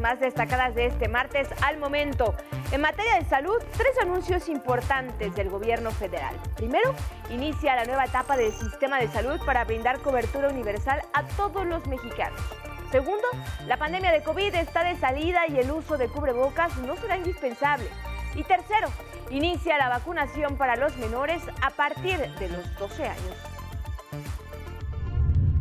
más destacadas de este martes al momento. En materia de salud, tres anuncios importantes del gobierno federal. Primero, inicia la nueva etapa del sistema de salud para brindar cobertura universal a todos los mexicanos. Segundo, la pandemia de COVID está de salida y el uso de cubrebocas no será indispensable. Y tercero, inicia la vacunación para los menores a partir de los 12 años.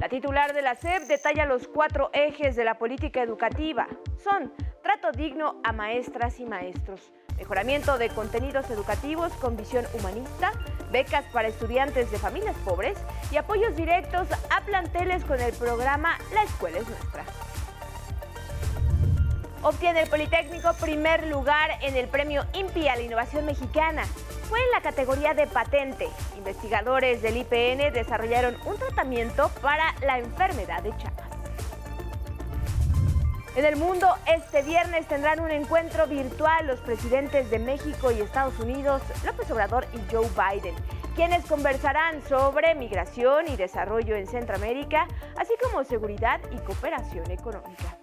La titular de la SEP detalla los cuatro ejes de la política educativa. Son trato digno a maestras y maestros, mejoramiento de contenidos educativos con visión humanista, becas para estudiantes de familias pobres y apoyos directos a planteles con el programa La Escuela es Nuestra. Obtiene el Politécnico primer lugar en el premio INPI a la innovación mexicana. Fue en la categoría de patente. Investigadores del IPN desarrollaron un tratamiento para la enfermedad de Chagas. En el mundo, este viernes tendrán un encuentro virtual los presidentes de México y Estados Unidos, López Obrador y Joe Biden, quienes conversarán sobre migración y desarrollo en Centroamérica, así como seguridad y cooperación económica.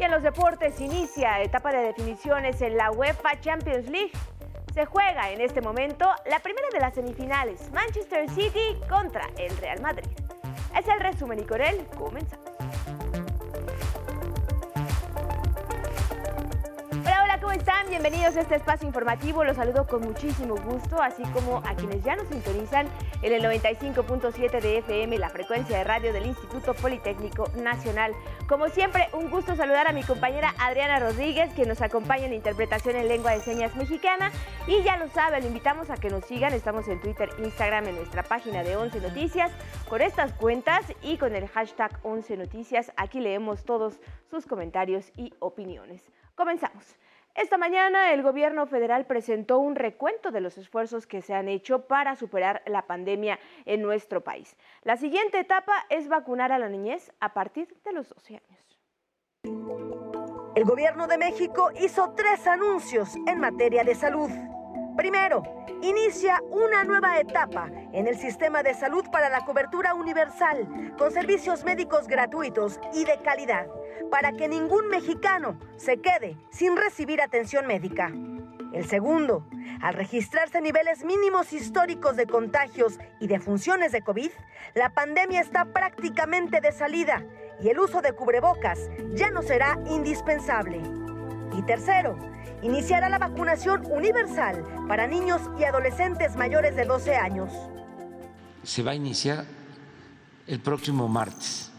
Y en los deportes inicia etapa de definiciones en la UEFA Champions League. Se juega en este momento la primera de las semifinales, Manchester City contra el Real Madrid. Es el resumen y con él comenzamos. ¿cómo están? Bienvenidos a este espacio informativo. Los saludo con muchísimo gusto, así como a quienes ya nos sintonizan en el 95.7 de FM, la frecuencia de radio del Instituto Politécnico Nacional. Como siempre, un gusto saludar a mi compañera Adriana Rodríguez, que nos acompaña en interpretación en lengua de señas mexicana. Y ya lo sabe, le invitamos a que nos sigan. Estamos en Twitter, Instagram, en nuestra página de 11 Noticias, con estas cuentas y con el hashtag 11 Noticias. Aquí leemos todos sus comentarios y opiniones. Comenzamos. Esta mañana el gobierno federal presentó un recuento de los esfuerzos que se han hecho para superar la pandemia en nuestro país. La siguiente etapa es vacunar a la niñez a partir de los 12 años. El gobierno de México hizo tres anuncios en materia de salud. Primero, inicia una nueva etapa en el sistema de salud para la cobertura universal, con servicios médicos gratuitos y de calidad, para que ningún mexicano se quede sin recibir atención médica. El segundo, al registrarse niveles mínimos históricos de contagios y de funciones de COVID, la pandemia está prácticamente de salida y el uso de cubrebocas ya no será indispensable. Y tercero, iniciará la vacunación universal para niños y adolescentes mayores de 12 años. Se va a iniciar el próximo martes.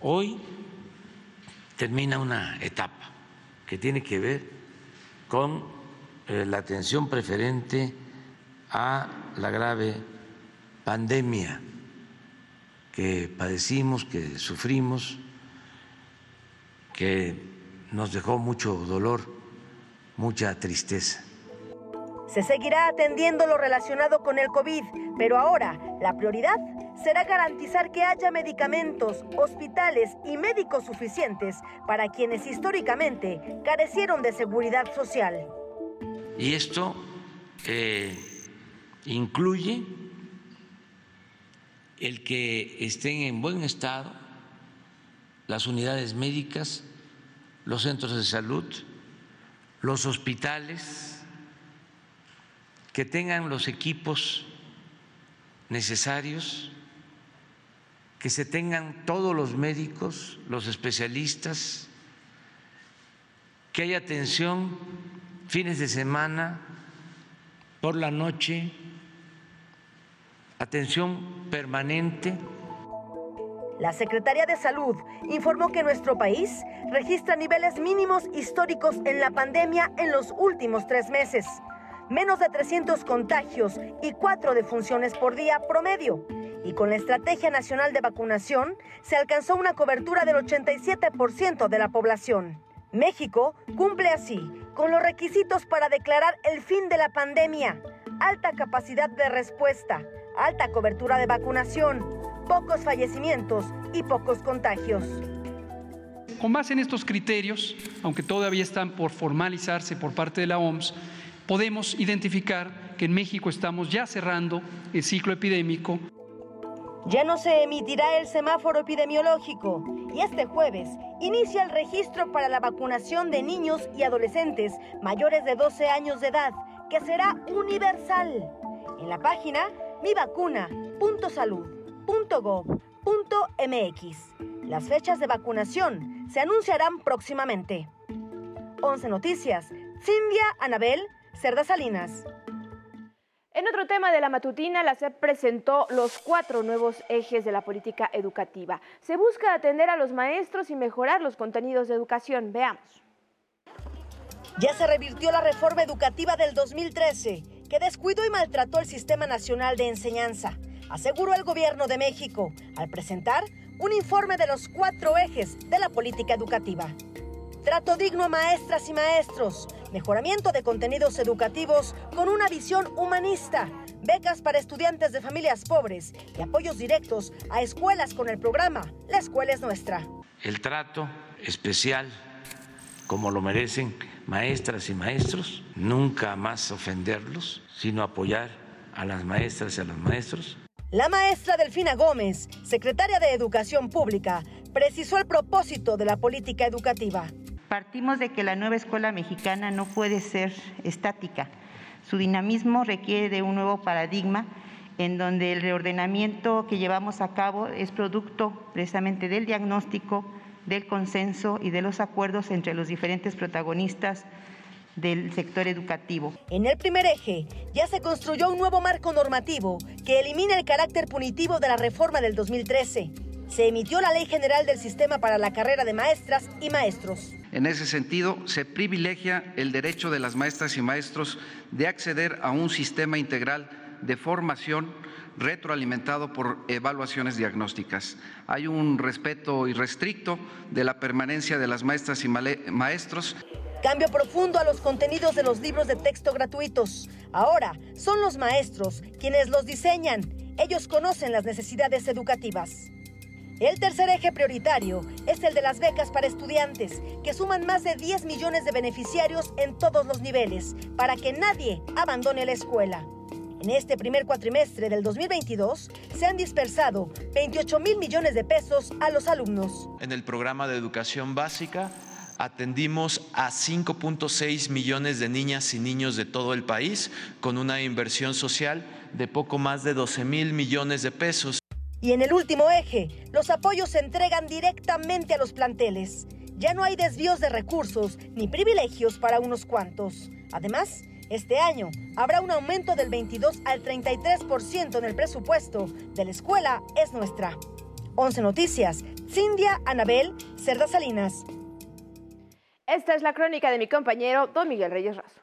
Hoy termina una etapa que tiene que ver con eh, la atención preferente a la grave pandemia que padecimos, que sufrimos, que nos dejó mucho dolor, mucha tristeza. Se seguirá atendiendo lo relacionado con el COVID, pero ahora la prioridad será garantizar que haya medicamentos, hospitales y médicos suficientes para quienes históricamente carecieron de seguridad social. Y esto eh, incluye el que estén en buen estado las unidades médicas, los centros de salud, los hospitales, que tengan los equipos necesarios, que se tengan todos los médicos, los especialistas, que haya atención fines de semana, por la noche, atención permanente la Secretaría de Salud informó que nuestro país registra niveles mínimos históricos en la pandemia en los últimos tres meses. Menos de 300 contagios y cuatro defunciones por día promedio. Y con la Estrategia Nacional de Vacunación se alcanzó una cobertura del 87% de la población. México cumple así con los requisitos para declarar el fin de la pandemia. Alta capacidad de respuesta, alta cobertura de vacunación, pocos fallecimientos y pocos contagios. Con base en estos criterios, aunque todavía están por formalizarse por parte de la OMS, podemos identificar que en México estamos ya cerrando el ciclo epidémico. Ya no se emitirá el semáforo epidemiológico y este jueves inicia el registro para la vacunación de niños y adolescentes mayores de 12 años de edad, que será universal. En la página mivacuna.salud.gov.mx. Las fechas de vacunación se anunciarán próximamente. 11 Noticias, Cindia Anabel Cerda Salinas. En otro tema de la matutina, la SEP presentó los cuatro nuevos ejes de la política educativa. Se busca atender a los maestros y mejorar los contenidos de educación. Veamos. Ya se revirtió la reforma educativa del 2013, que descuidó y maltrató el Sistema Nacional de Enseñanza, aseguró el Gobierno de México al presentar un informe de los cuatro ejes de la política educativa. Trato digno a maestras y maestros, mejoramiento de contenidos educativos con una visión humanista, becas para estudiantes de familias pobres y apoyos directos a escuelas con el programa La Escuela es Nuestra. El trato especial, como lo merecen maestras y maestros, nunca más ofenderlos, sino apoyar a las maestras y a los maestros. La maestra Delfina Gómez, secretaria de Educación Pública, precisó el propósito de la política educativa. Partimos de que la nueva escuela mexicana no puede ser estática. Su dinamismo requiere de un nuevo paradigma en donde el reordenamiento que llevamos a cabo es producto precisamente del diagnóstico, del consenso y de los acuerdos entre los diferentes protagonistas del sector educativo. En el primer eje ya se construyó un nuevo marco normativo que elimina el carácter punitivo de la reforma del 2013. Se emitió la Ley General del Sistema para la Carrera de Maestras y Maestros. En ese sentido, se privilegia el derecho de las maestras y maestros de acceder a un sistema integral de formación retroalimentado por evaluaciones diagnósticas. Hay un respeto irrestricto de la permanencia de las maestras y maestros. Cambio profundo a los contenidos de los libros de texto gratuitos. Ahora son los maestros quienes los diseñan. Ellos conocen las necesidades educativas. El tercer eje prioritario es el de las becas para estudiantes, que suman más de 10 millones de beneficiarios en todos los niveles, para que nadie abandone la escuela. En este primer cuatrimestre del 2022 se han dispersado 28 mil millones de pesos a los alumnos. En el programa de educación básica atendimos a 5.6 millones de niñas y niños de todo el país con una inversión social de poco más de 12 mil millones de pesos. Y en el último eje, los apoyos se entregan directamente a los planteles. Ya no hay desvíos de recursos ni privilegios para unos cuantos. Además, este año habrá un aumento del 22 al 33% en el presupuesto de la escuela es nuestra. 11 Noticias, Cindia Anabel Cerda Salinas. Esta es la crónica de mi compañero Don Miguel Reyes Razo.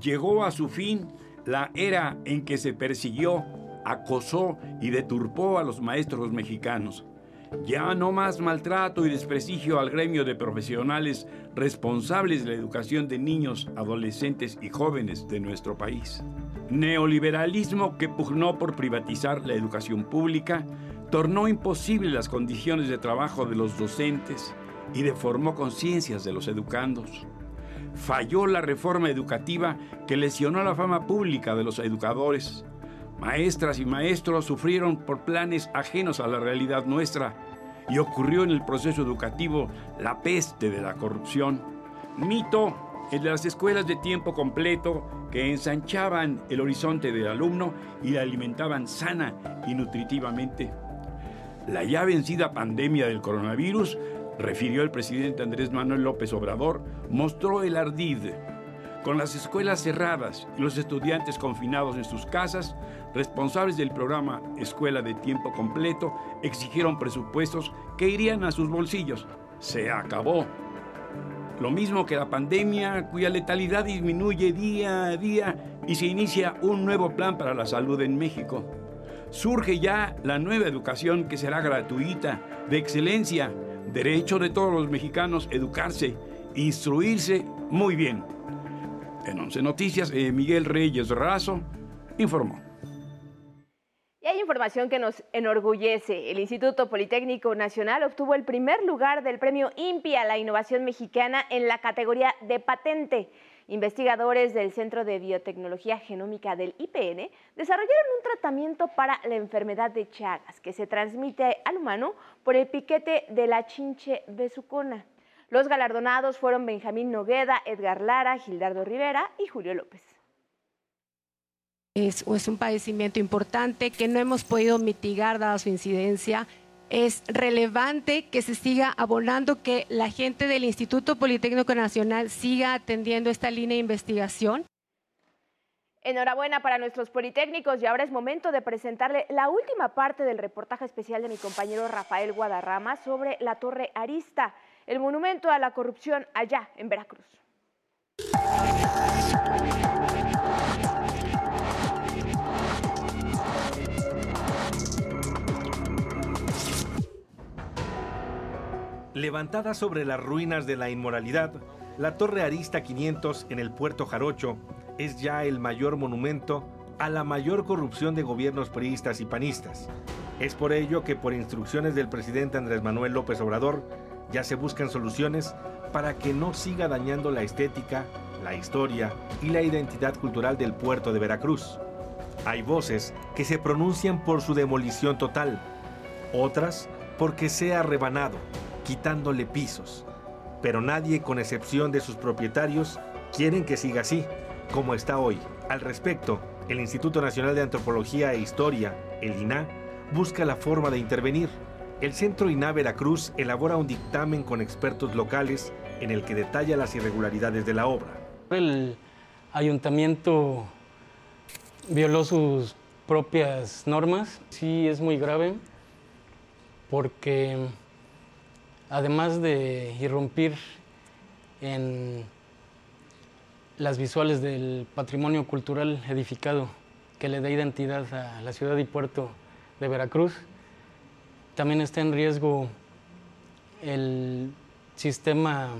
Llegó a su fin la era en que se persiguió acosó y deturpó a los maestros mexicanos. Ya no más maltrato y desprestigio al gremio de profesionales responsables de la educación de niños, adolescentes y jóvenes de nuestro país. Neoliberalismo que pugnó por privatizar la educación pública, tornó imposible las condiciones de trabajo de los docentes y deformó conciencias de los educandos. Falló la reforma educativa que lesionó la fama pública de los educadores Maestras y maestros sufrieron por planes ajenos a la realidad nuestra y ocurrió en el proceso educativo la peste de la corrupción. Mito el de las escuelas de tiempo completo que ensanchaban el horizonte del alumno y le alimentaban sana y nutritivamente. La ya vencida pandemia del coronavirus, refirió el presidente Andrés Manuel López Obrador, mostró el ardid con las escuelas cerradas y los estudiantes confinados en sus casas, responsables del programa Escuela de Tiempo Completo exigieron presupuestos que irían a sus bolsillos. Se acabó. Lo mismo que la pandemia, cuya letalidad disminuye día a día y se inicia un nuevo plan para la salud en México. Surge ya la nueva educación que será gratuita, de excelencia, derecho de todos los mexicanos educarse, instruirse muy bien. En 11 Noticias, eh, Miguel Reyes Razo informó. Y hay información que nos enorgullece. El Instituto Politécnico Nacional obtuvo el primer lugar del premio INPI a la innovación mexicana en la categoría de patente. Investigadores del Centro de Biotecnología Genómica del IPN desarrollaron un tratamiento para la enfermedad de Chagas que se transmite al humano por el piquete de la chinche besucona. Los galardonados fueron Benjamín Nogueda, Edgar Lara, Gildardo Rivera y Julio López. Es, es, un padecimiento importante que no hemos podido mitigar dada su incidencia es relevante que se siga abonando, que la gente del Instituto Politécnico Nacional siga atendiendo esta línea de investigación. Enhorabuena para nuestros politécnicos y ahora es momento de presentarle la última parte del reportaje especial de mi compañero Rafael Guadarrama sobre la Torre Arista, el monumento a la corrupción allá en Veracruz. Levantada sobre las ruinas de la inmoralidad, la Torre Arista 500 en el puerto Jarocho es ya el mayor monumento a la mayor corrupción de gobiernos priistas y panistas. Es por ello que por instrucciones del presidente Andrés Manuel López Obrador ya se buscan soluciones para que no siga dañando la estética, la historia y la identidad cultural del puerto de Veracruz. Hay voces que se pronuncian por su demolición total, otras porque sea rebanado, quitándole pisos. Pero nadie, con excepción de sus propietarios, quieren que siga así, como está hoy. Al respecto, el Instituto Nacional de Antropología e Historia, el INA, busca la forma de intervenir. El Centro INA Veracruz elabora un dictamen con expertos locales en el que detalla las irregularidades de la obra. El ayuntamiento violó sus propias normas. Sí, es muy grave porque además de irrumpir en las visuales del patrimonio cultural edificado que le da identidad a la ciudad y puerto de Veracruz, también está en riesgo el sistema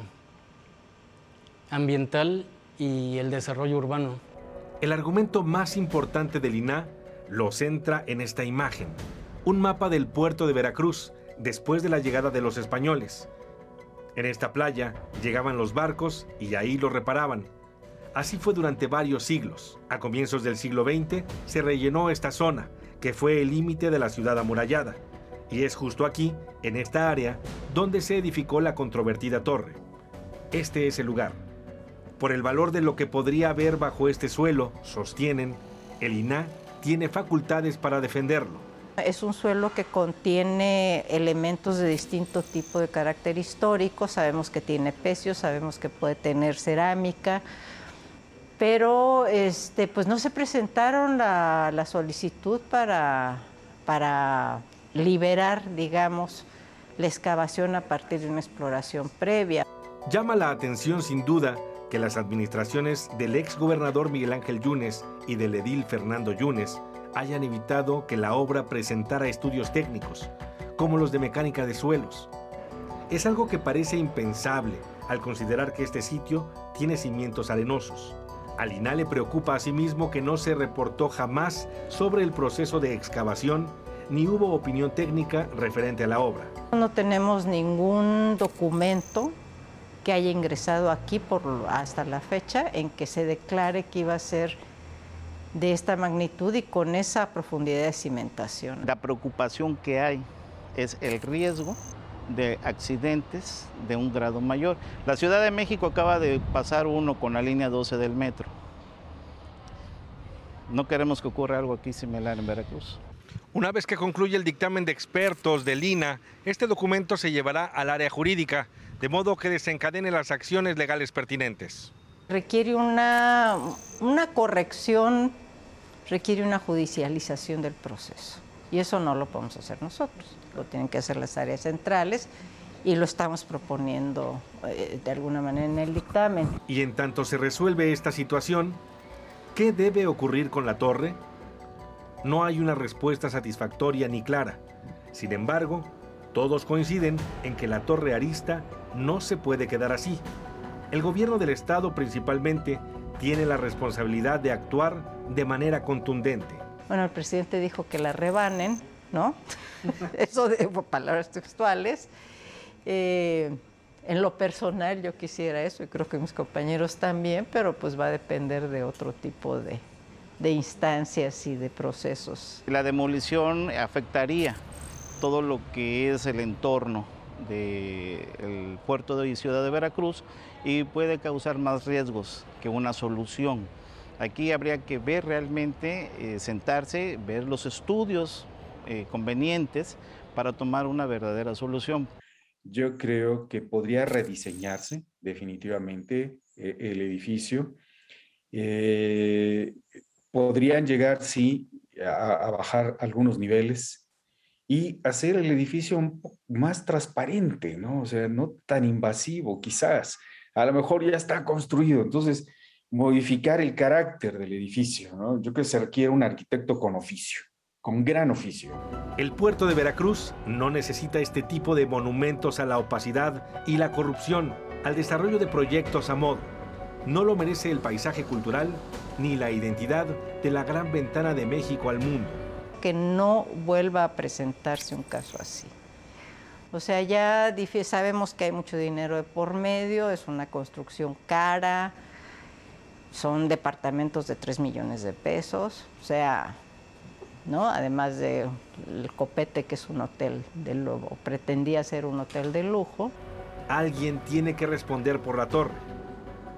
ambiental y el desarrollo urbano. El argumento más importante del INA lo centra en esta imagen, un mapa del puerto de Veracruz después de la llegada de los españoles. En esta playa llegaban los barcos y ahí los reparaban. Así fue durante varios siglos. A comienzos del siglo XX se rellenó esta zona, que fue el límite de la ciudad amurallada. Y es justo aquí, en esta área, donde se edificó la controvertida torre. Este es el lugar. Por el valor de lo que podría haber bajo este suelo, sostienen, el INA tiene facultades para defenderlo es un suelo que contiene elementos de distinto tipo de carácter histórico, sabemos que tiene pecios, sabemos que puede tener cerámica, pero este, pues no se presentaron la, solicitud para, para liberar, digamos, la excavación a partir de una exploración previa. Llama la atención sin duda que las administraciones del ex gobernador Miguel Ángel Yunes y del edil Fernando Yunes hayan evitado que la obra presentara estudios técnicos, como los de mecánica de suelos. Es algo que parece impensable al considerar que este sitio tiene cimientos arenosos. Al INA le preocupa asimismo que no se reportó jamás sobre el proceso de excavación ni hubo opinión técnica referente a la obra. No tenemos ningún documento que haya ingresado aquí por, hasta la fecha en que se declare que iba a ser de esta magnitud y con esa profundidad de cimentación. La preocupación que hay es el riesgo de accidentes de un grado mayor. La Ciudad de México acaba de pasar uno con la línea 12 del metro. No queremos que ocurra algo aquí similar en Veracruz. Una vez que concluye el dictamen de expertos del INA, este documento se llevará al área jurídica, de modo que desencadene las acciones legales pertinentes. Requiere una, una corrección requiere una judicialización del proceso. Y eso no lo podemos hacer nosotros, lo tienen que hacer las áreas centrales y lo estamos proponiendo eh, de alguna manera en el dictamen. Y en tanto se resuelve esta situación, ¿qué debe ocurrir con la torre? No hay una respuesta satisfactoria ni clara. Sin embargo, todos coinciden en que la torre arista no se puede quedar así. El gobierno del estado principalmente tiene la responsabilidad de actuar de manera contundente. Bueno, el presidente dijo que la rebanen, ¿no? Eso de palabras textuales. Eh, En lo personal yo quisiera eso y creo que mis compañeros también, pero pues va a depender de otro tipo de, de instancias y de procesos. La demolición afectaría todo lo que es el entorno del puerto de Ciudad de Veracruz y puede causar más riesgos que una solución. Aquí habría que ver realmente, eh, sentarse, ver los estudios eh, convenientes para tomar una verdadera solución. Yo creo que podría rediseñarse definitivamente eh, el edificio. podrían llegar, sí, a bajar algunos niveles, y hacer el edificio más transparente, ¿no? O sea, no tan invasivo, quizás. A lo mejor ya está construido, entonces modificar el carácter del edificio, ¿no? Yo creo que se requiere un arquitecto con oficio, con gran oficio. El puerto de Veracruz no necesita este tipo de monumentos a la opacidad y la corrupción, al desarrollo de proyectos a modo. No lo merece el paisaje cultural ni la identidad de la gran ventana de México al mundo que no vuelva a presentarse un caso así. O sea, ya sabemos que hay mucho dinero de por medio, es una construcción cara, son departamentos de 3 millones de pesos, o sea, ¿no? Además del copete que es un hotel de lujo, pretendía ser un hotel de lujo. Alguien tiene que responder por la torre.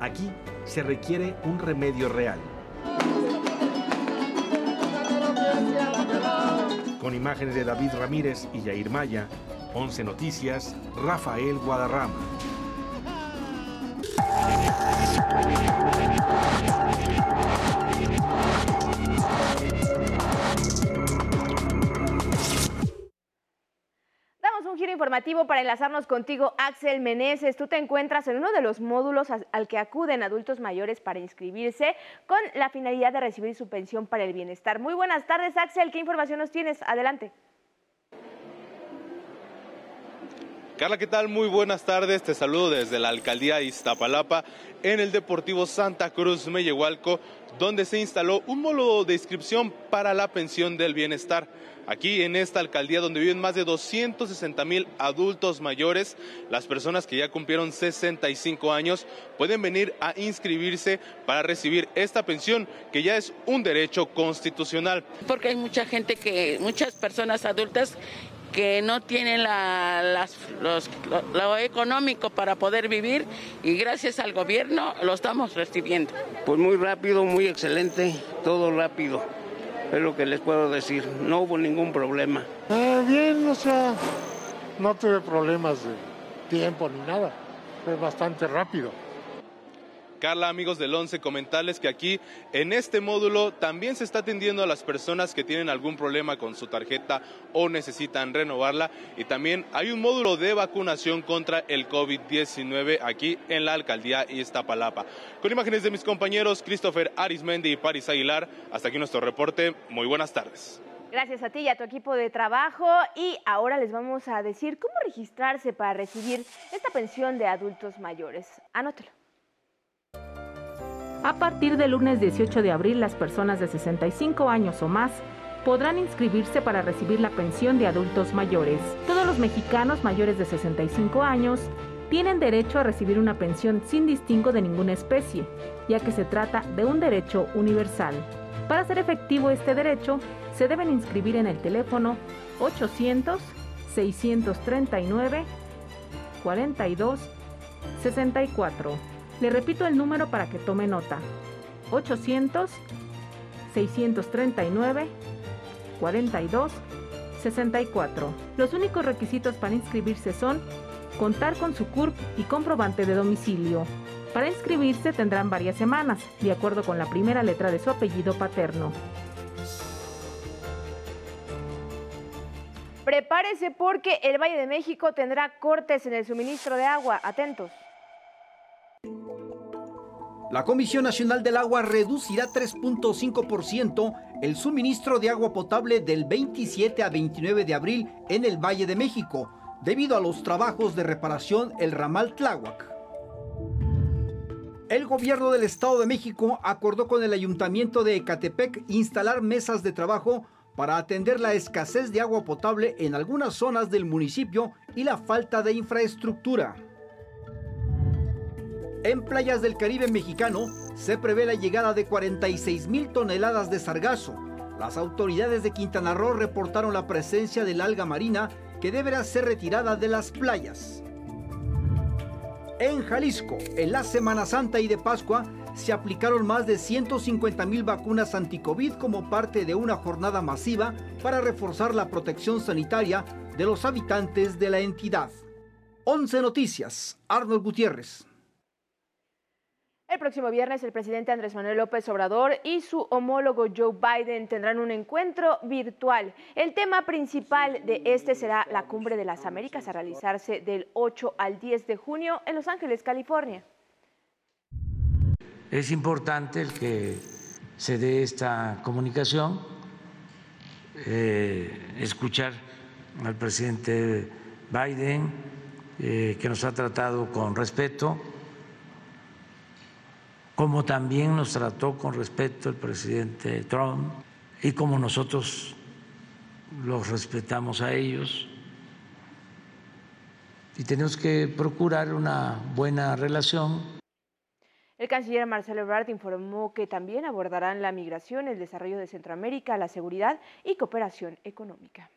Aquí se requiere un remedio real. Con imágenes de David Ramírez y Yair Maya, 11 Noticias, Rafael Guadarrama. Para enlazarnos contigo, Axel Meneses. Tú te encuentras en uno de los módulos al que acuden adultos mayores para inscribirse con la finalidad de recibir su pensión para el bienestar. Muy buenas tardes, Axel. ¿Qué información nos tienes? Adelante. Carla, ¿qué tal? Muy buenas tardes. Te saludo desde la alcaldía Iztapalapa en el Deportivo Santa Cruz Mellehualco, donde se instaló un módulo de inscripción para la pensión del bienestar. Aquí en esta alcaldía donde viven más de 260 mil adultos mayores, las personas que ya cumplieron 65 años pueden venir a inscribirse para recibir esta pensión que ya es un derecho constitucional. Porque hay mucha gente que, muchas personas adultas que no tienen la, lo económico para poder vivir y gracias al gobierno lo estamos recibiendo. Pues muy rápido, muy excelente, todo rápido es lo que les puedo decir. No hubo ningún problema. Eh, bien, o sea, no tuve problemas de tiempo ni nada. Fue bastante rápido. Carla, amigos del 11, comentarles que aquí en este módulo también se está atendiendo a las personas que tienen algún problema con su tarjeta o necesitan renovarla. Y también hay un módulo de vacunación contra el COVID-19 aquí en la alcaldía Iztapalapa. Con imágenes de mis compañeros Christopher Arismendi y Paris Aguilar, hasta aquí nuestro reporte. Muy buenas tardes. Gracias a ti y a tu equipo de trabajo. Y ahora les vamos a decir cómo registrarse para recibir esta pensión de adultos mayores. Anótelo. A partir del lunes 18 de abril, las personas de 65 años o más podrán inscribirse para recibir la pensión de adultos mayores. Todos los mexicanos mayores de 65 años tienen derecho a recibir una pensión sin distingo de ninguna especie, ya que se trata de un derecho universal. Para hacer efectivo este derecho, se deben inscribir en el teléfono 800 639 42 64 le repito el número para que tome nota. 800 639 42 64. Los únicos requisitos para inscribirse son contar con su CURP y comprobante de domicilio. Para inscribirse tendrán varias semanas, de acuerdo con la primera letra de su apellido paterno. Prepárese porque el Valle de México tendrá cortes en el suministro de agua. Atentos. La Comisión Nacional del Agua reducirá 3.5% el suministro de agua potable del 27 a 29 de abril en el Valle de México, debido a los trabajos de reparación el ramal Tláhuac. El gobierno del Estado de México acordó con el Ayuntamiento de Ecatepec instalar mesas de trabajo para atender la escasez de agua potable en algunas zonas del municipio y la falta de infraestructura. En playas del Caribe mexicano se prevé la llegada de 46 mil toneladas de sargazo. Las autoridades de Quintana Roo reportaron la presencia del alga marina que deberá ser retirada de las playas. En Jalisco, en la Semana Santa y de Pascua, se aplicaron más de 150 mil vacunas anticovid como parte de una jornada masiva para reforzar la protección sanitaria de los habitantes de la entidad. 11 Noticias, Arnold Gutiérrez. El próximo viernes el presidente Andrés Manuel López Obrador y su homólogo Joe Biden tendrán un encuentro virtual. El tema principal de este será la Cumbre de las Américas a realizarse del 8 al 10 de junio en Los Ángeles, California. Es importante el que se dé esta comunicación, eh, escuchar al presidente Biden, eh, que nos ha tratado con respeto como también nos trató con respeto el presidente Trump y como nosotros los respetamos a ellos. Y tenemos que procurar una buena relación. El canciller Marcelo Ebrard informó que también abordarán la migración, el desarrollo de Centroamérica, la seguridad y cooperación económica.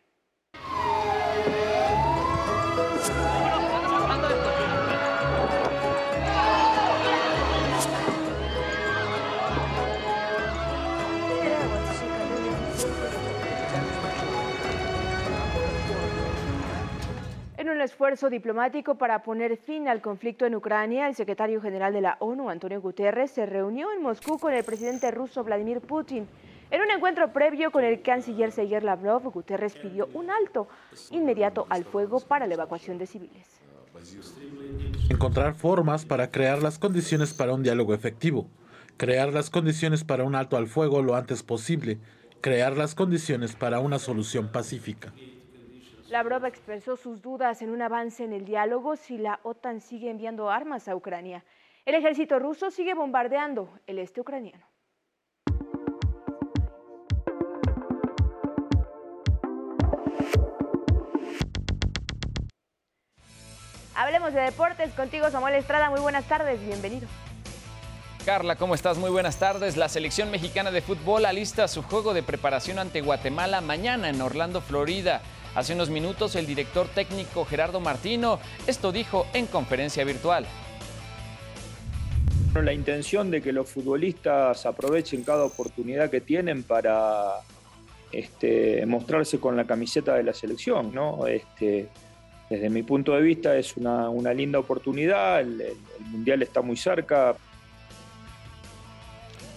Un esfuerzo diplomático para poner fin al conflicto en Ucrania, el secretario general de la ONU, Antonio Guterres, se reunió en Moscú con el presidente ruso Vladimir Putin. En un encuentro previo con el canciller Sergei Lavrov, Guterres pidió un alto inmediato al fuego para la evacuación de civiles. Encontrar formas para crear las condiciones para un diálogo efectivo, crear las condiciones para un alto al fuego lo antes posible, crear las condiciones para una solución pacífica. Lavrov expresó sus dudas en un avance en el diálogo si la OTAN sigue enviando armas a Ucrania. El ejército ruso sigue bombardeando el este ucraniano. Hablemos de deportes contigo, Samuel Estrada. Muy buenas tardes, bienvenido. Carla, ¿cómo estás? Muy buenas tardes. La selección mexicana de fútbol alista su juego de preparación ante Guatemala mañana en Orlando, Florida. Hace unos minutos el director técnico Gerardo Martino esto dijo en conferencia virtual. La intención de que los futbolistas aprovechen cada oportunidad que tienen para este, mostrarse con la camiseta de la selección, ¿no? Este, desde mi punto de vista es una, linda oportunidad, el Mundial está muy cerca,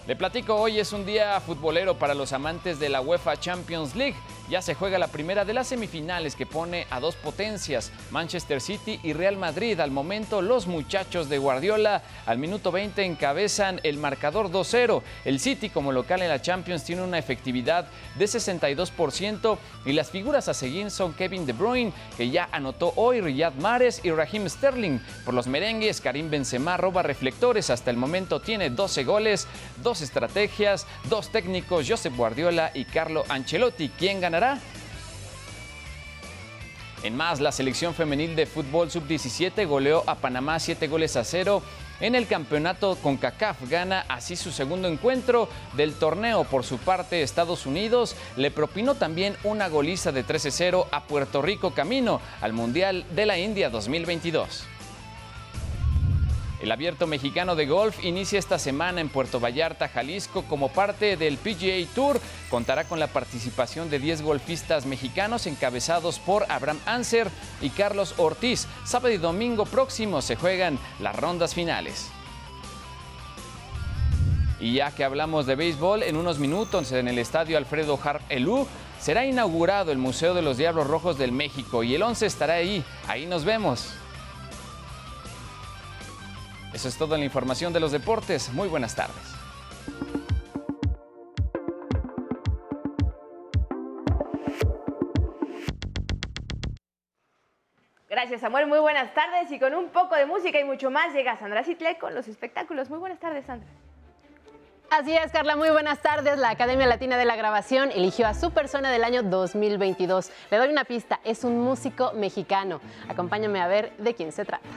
le platico, hoy es un día futbolero para los amantes de la UEFA Champions League. Ya se juega la primera de las semifinales que pone a dos potencias, Manchester City y Real Madrid. Al momento, los muchachos de Guardiola al minuto 20 encabezan el marcador 2-0. El City como local en la Champions tiene una efectividad de 62% y las figuras a seguir son Kevin De Bruyne, que ya anotó hoy, Riyad Mahrez y Raheem Sterling. Por los merengues, Karim Benzema roba reflectores. Hasta el momento tiene 12 goles, dos estrategias, dos técnicos, Josep Guardiola y Carlo Ancelotti. ¿Quién ganará? En más, la selección femenil de fútbol sub-17 goleó a Panamá 7 goles a 0 en el campeonato con CACAF. Gana así su segundo encuentro del torneo. Por su parte, Estados Unidos le propinó también una goliza de 13-0 a Puerto Rico camino al Mundial de la India 2022. El abierto mexicano de golf inicia esta semana en Puerto Vallarta, Jalisco, como parte del PGA Tour. Contará con la participación de 10 golfistas mexicanos encabezados por Abraham Anser y Carlos Ortiz. Sábado y domingo próximo se juegan las rondas finales. Y ya que hablamos de béisbol, en unos minutos en el estadio Alfredo Harp Elú será inaugurado el Museo de los Diablos Rojos del México y el 11 estará ahí. Ahí nos vemos. Eso es todo en la información de los deportes. Muy buenas tardes. Gracias Samuel, muy buenas tardes y con un poco de música y mucho más llega Sandra Citle con los espectáculos. Muy buenas tardes Sandra. Así es, Carla, muy buenas tardes. La Academia Latina de la Grabación eligió a su persona del año 2022. Le doy una pista, es un músico mexicano. Acompáñame a ver de quién se trata.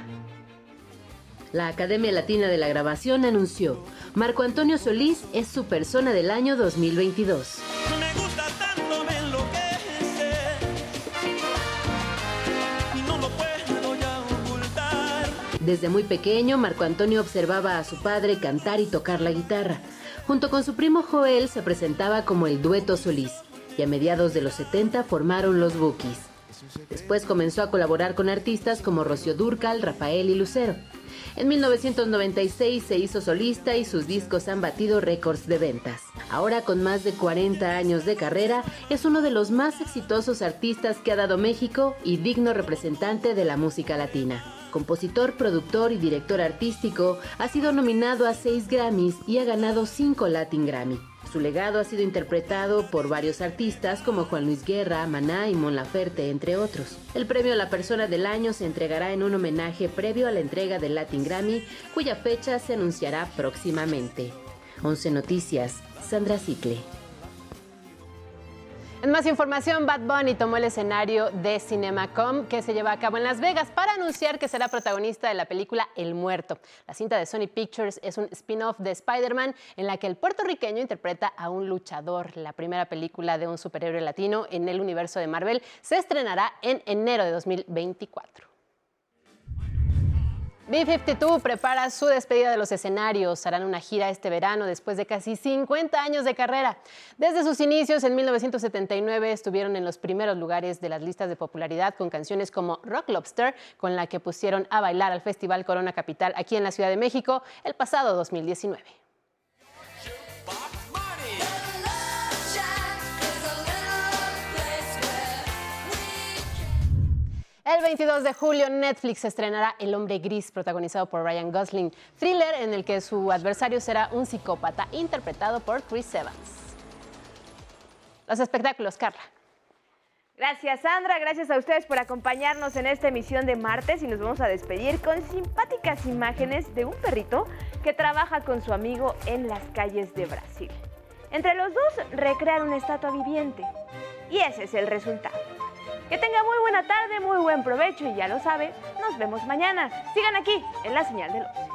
La Academia Latina de la Grabación anunció, Marco Antonio Solís es su persona del año 2022. Desde muy pequeño, Marco Antonio observaba a su padre cantar y tocar la guitarra. Junto con su primo Joel se presentaba como el dueto Solís y a mediados de los 70 formaron los Bookies. Después comenzó a colaborar con artistas como Rocío Durcal, Rafael y Lucero. En 1996 se hizo solista y sus discos han batido récords de ventas. Ahora con más de 40 años de carrera, es uno de los más exitosos artistas que ha dado México y digno representante de la música latina. Compositor, productor y director artístico, ha sido nominado a seis Grammys y ha ganado cinco Latin Grammy. Su legado ha sido interpretado por varios artistas como Juan Luis Guerra, Maná y Mon Laferte, entre otros. El premio a la persona del año se entregará en un homenaje previo a la entrega del Latin Grammy, cuya fecha se anunciará próximamente. 11 Noticias, Sandra Cicle. En más información, Bad Bunny tomó el escenario de CinemaCom que se lleva a cabo en Las Vegas para anunciar que será protagonista de la película El Muerto. La cinta de Sony Pictures es un spin-off de Spider-Man en la que el puertorriqueño interpreta a un luchador. La primera película de un superhéroe latino en el universo de Marvel se estrenará en enero de 2024. B-52 prepara su despedida de los escenarios. Harán una gira este verano después de casi 50 años de carrera. Desde sus inicios en 1979 estuvieron en los primeros lugares de las listas de popularidad con canciones como Rock Lobster, con la que pusieron a bailar al Festival Corona Capital aquí en la Ciudad de México el pasado 2019. El 22 de julio Netflix estrenará El hombre gris, protagonizado por Ryan Gosling, thriller en el que su adversario será un psicópata interpretado por Chris Evans. Los espectáculos, Carla. Gracias Sandra, gracias a ustedes por acompañarnos en esta emisión de martes y nos vamos a despedir con simpáticas imágenes de un perrito que trabaja con su amigo en las calles de Brasil. Entre los dos recrean una estatua viviente y ese es el resultado. Que tenga muy buena tarde, muy buen provecho y ya lo sabe, nos vemos mañana. Sigan aquí en la señal de los.